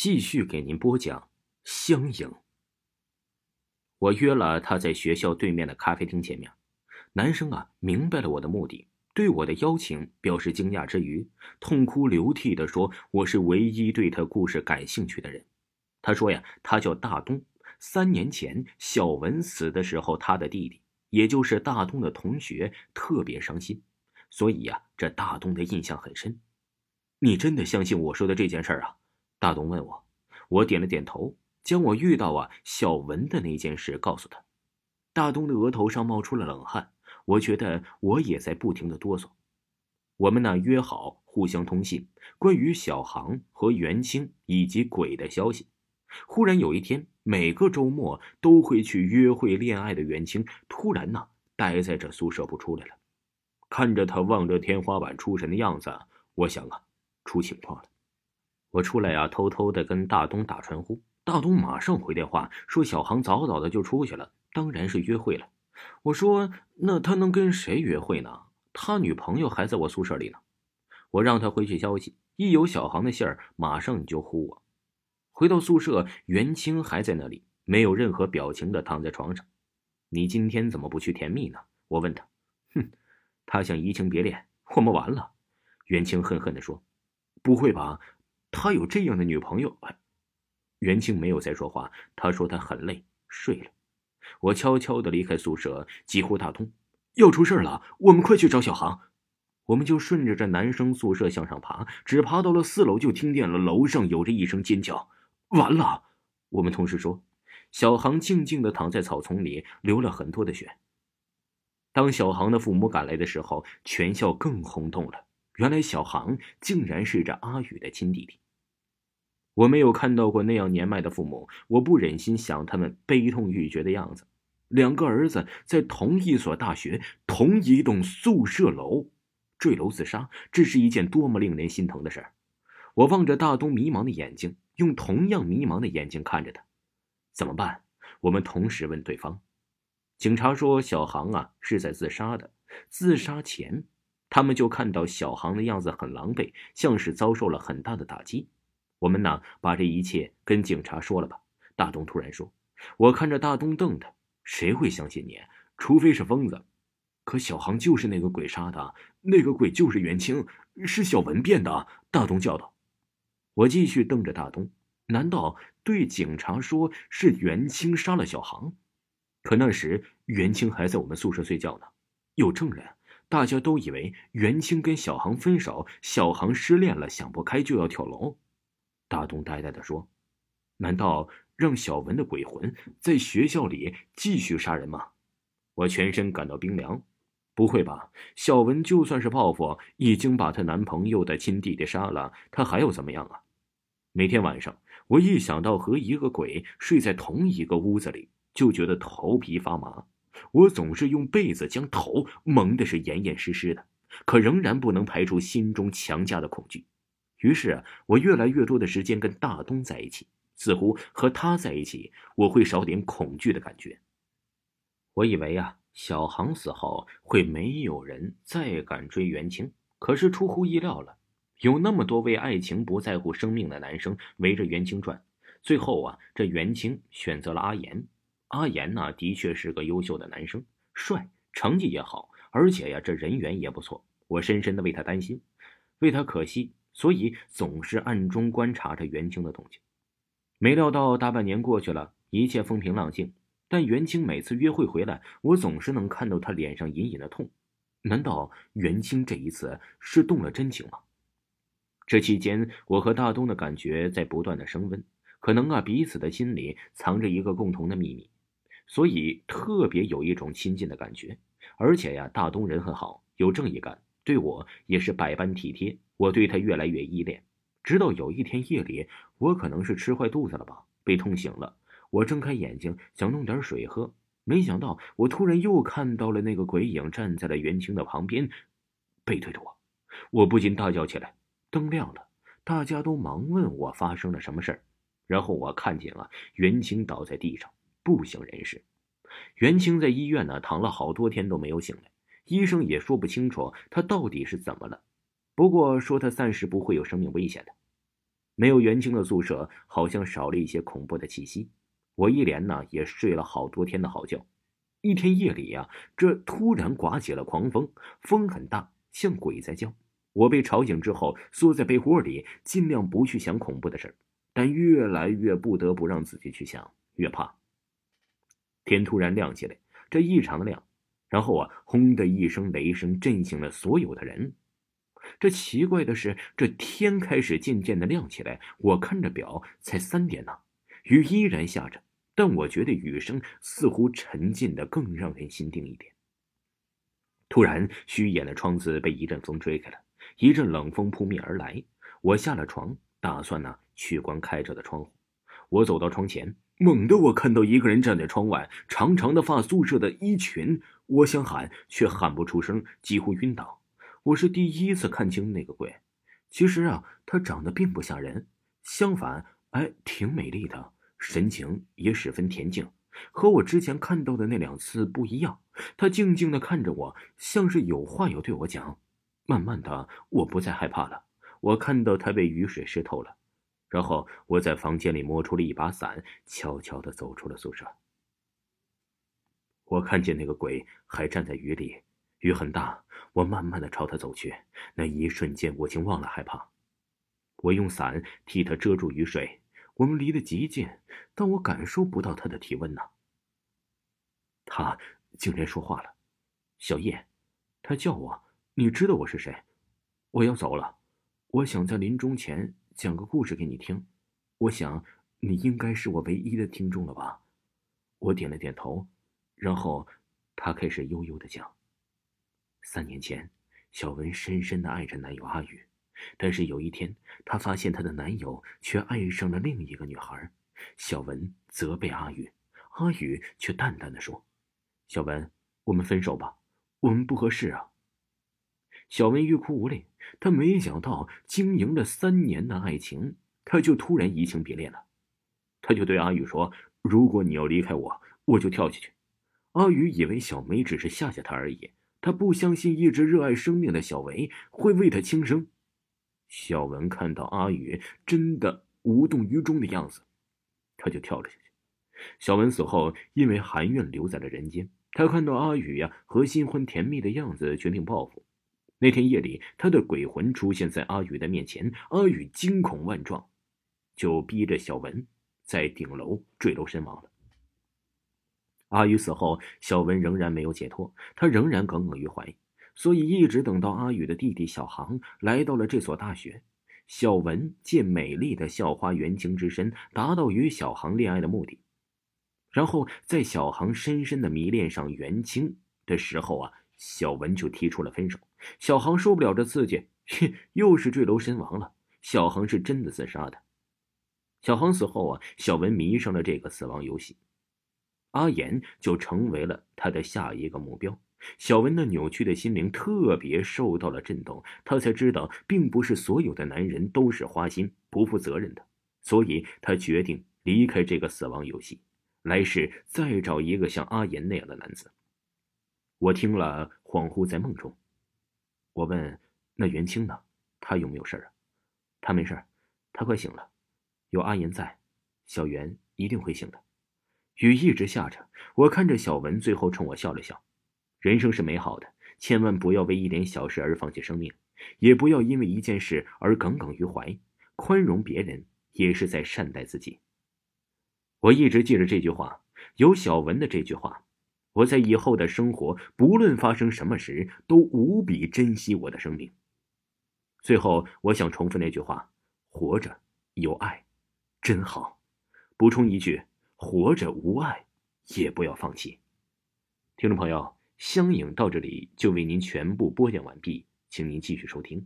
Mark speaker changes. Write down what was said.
Speaker 1: 继续给您播讲香影。我约了他在学校对面的咖啡厅见面。男生啊，明白了我的目的，对我的邀请表示惊讶之余，痛哭流涕的说：“我是唯一对他故事感兴趣的人。”他说呀，他叫大东。三年前小文死的时候，他的弟弟，也就是大东的同学，特别伤心，所以呀，这大东的印象很深。你真的相信我说的这件事儿啊？大东问我，我点了点头，将我遇到啊小文的那件事告诉他。大东的额头上冒出了冷汗，我觉得我也在不停的哆嗦。我们呢约好互相通信，关于小航和袁清以及鬼的消息。忽然有一天，每个周末都会去约会恋爱的袁清，突然呢待在这宿舍不出来了。看着他望着天花板出神的样子，我想啊，出情况了。我出来呀，偷偷的跟大东打传呼。大东马上回电话说：“小航早早的就出去了，当然是约会了。”我说：“那他能跟谁约会呢？他女朋友还在我宿舍里呢。”我让他回去消息，一有小航的信儿，马上你就呼我。回到宿舍，袁清还在那里，没有任何表情的躺在床上。你今天怎么不去甜蜜呢？我问他。哼，他想移情别恋，我们完了。袁清恨恨地说：“不会吧？”他有这样的女朋友，袁清没有再说话。他说他很累，睡了。我悄悄的离开宿舍，几乎打通，要出事了，我们快去找小航。我们就顺着这男生宿舍向上爬，只爬到了四楼，就听见了楼上有着一声尖叫。完了！我们同事说，小航静静的躺在草丛里，流了很多的血。当小航的父母赶来的时候，全校更轰动了。原来小航竟然是这阿宇的亲弟弟。我没有看到过那样年迈的父母，我不忍心想他们悲痛欲绝的样子。两个儿子在同一所大学、同一栋宿舍楼坠楼自杀，这是一件多么令人心疼的事儿！我望着大东迷茫的眼睛，用同样迷茫的眼睛看着他。怎么办？我们同时问对方。警察说，小航啊是在自杀的，自杀前。他们就看到小航的样子很狼狈，像是遭受了很大的打击。我们呢，把这一切跟警察说了吧。大东突然说：“我看着大东瞪他，谁会相信你？除非是疯子。可小航就是那个鬼杀的，那个鬼就是袁清，是小文变的。”大东叫道。我继续瞪着大东，难道对警察说是袁清杀了小航？可那时袁清还在我们宿舍睡觉呢，有证人。大家都以为袁清跟小航分手，小航失恋了，想不开就要跳楼。大东呆呆的说：“难道让小文的鬼魂在学校里继续杀人吗？”我全身感到冰凉。不会吧？小文就算是报复，已经把她男朋友的亲弟弟杀了，她还要怎么样啊？每天晚上，我一想到和一个鬼睡在同一个屋子里，就觉得头皮发麻。我总是用被子将头蒙的是严严实实的，可仍然不能排除心中强加的恐惧。于是，我越来越多的时间跟大东在一起，似乎和他在一起，我会少点恐惧的感觉。我以为啊，小航死后会没有人再敢追袁清，可是出乎意料了，有那么多为爱情不在乎生命的男生围着袁清转。最后啊，这袁清选择了阿言。阿言呢，的确是个优秀的男生，帅，成绩也好，而且呀，这人缘也不错。我深深的为他担心，为他可惜，所以总是暗中观察着袁清的动静。没料到大半年过去了，一切风平浪静，但袁清每次约会回来，我总是能看到他脸上隐隐的痛。难道袁清这一次是动了真情吗？这期间，我和大东的感觉在不断的升温，可能啊，彼此的心里藏着一个共同的秘密。所以特别有一种亲近的感觉，而且呀，大东人很好，有正义感，对我也是百般体贴。我对他越来越依恋，直到有一天夜里，我可能是吃坏肚子了吧，被痛醒了。我睁开眼睛想弄点水喝，没想到我突然又看到了那个鬼影站在了袁清的旁边，背对着我。我不禁大叫起来。灯亮了，大家都忙问我发生了什么事儿，然后我看见了袁清倒在地上。不省人事，袁清在医院呢，躺了好多天都没有醒来，医生也说不清楚他到底是怎么了。不过说他暂时不会有生命危险的。没有袁清的宿舍好像少了一些恐怖的气息。我一连呢也睡了好多天的好觉。一天夜里呀，这突然刮起了狂风，风很大，像鬼在叫。我被吵醒之后，缩在被窝里，尽量不去想恐怖的事但越来越不得不让自己去想，越怕。天突然亮起来，这异常的亮，然后啊，轰的一声雷声震醒了所有的人。这奇怪的是，这天开始渐渐的亮起来。我看着表，才三点呢，雨依然下着，但我觉得雨声似乎沉静的更让人心定一点。突然，虚掩的窗子被一阵风吹开了，一阵冷风扑面而来。我下了床，打算呢去关开着的窗户。我走到窗前，猛地我看到一个人站在窗外，长长的发，宿舍的衣裙。我想喊，却喊不出声，几乎晕倒。我是第一次看清那个鬼，其实啊，她长得并不吓人，相反，哎，挺美丽的，神情也十分恬静，和我之前看到的那两次不一样。她静静的看着我，像是有话要对我讲。慢慢的，我不再害怕了。我看到她被雨水湿透了，然后我在房间里摸出了一把伞，悄悄的走出了宿舍。我看见那个鬼还站在雨里。雨很大，我慢慢的朝他走去。那一瞬间，我竟忘了害怕。我用伞替他遮住雨水。我们离得极近，但我感受不到他的体温呢。他竟然说话了：“小叶。”他叫我：“你知道我是谁？”我要走了。我想在临终前讲个故事给你听。我想你应该是我唯一的听众了吧？我点了点头，然后他开始悠悠的讲。三年前，小文深深的爱着男友阿宇，但是有一天，她发现她的男友却爱上了另一个女孩。小文责备阿宇，阿宇却淡淡的说：“小文，我们分手吧，我们不合适啊。”小文欲哭无泪，她没想到经营了三年的爱情，他就突然移情别恋了。他就对阿宇说：“如果你要离开我，我就跳下去。”阿宇以为小梅只是吓吓他而已。他不相信一直热爱生命的小维会为他轻生。小文看到阿宇真的无动于衷的样子，他就跳了下去。小文死后，因为含怨留在了人间。他看到阿宇呀和新婚甜蜜的样子，决定报复。那天夜里，他的鬼魂出现在阿宇的面前，阿宇惊恐万状，就逼着小文在顶楼坠楼身亡了。阿宇死后，小文仍然没有解脱，他仍然耿耿于怀，所以一直等到阿宇的弟弟小航来到了这所大学。小文借美丽的校花袁清之身，达到与小航恋爱的目的。然后在小航深深的迷恋上袁清的时候啊，小文就提出了分手。小航受不了这刺激，又是坠楼身亡了。小航是真的自杀的。小航死后啊，小文迷上了这个死亡游戏。阿言就成为了他的下一个目标。小文那扭曲的心灵特别受到了震动，他才知道，并不是所有的男人都是花心、不负责任的，所以他决定离开这个死亡游戏，来世再找一个像阿言那样的男子。我听了，恍惚在梦中。我问：“那袁清呢？他有没有事啊？”他没事，他快醒了，有阿言在，小袁一定会醒的。雨一直下着，我看着小文，最后冲我笑了笑。人生是美好的，千万不要为一点小事而放弃生命，也不要因为一件事而耿耿于怀。宽容别人，也是在善待自己。我一直记着这句话，有小文的这句话，我在以后的生活，不论发生什么时，都无比珍惜我的生命。最后，我想重复那句话：活着有爱，真好。补充一句。活着无碍，也不要放弃。听众朋友，相影到这里就为您全部播讲完毕，请您继续收听。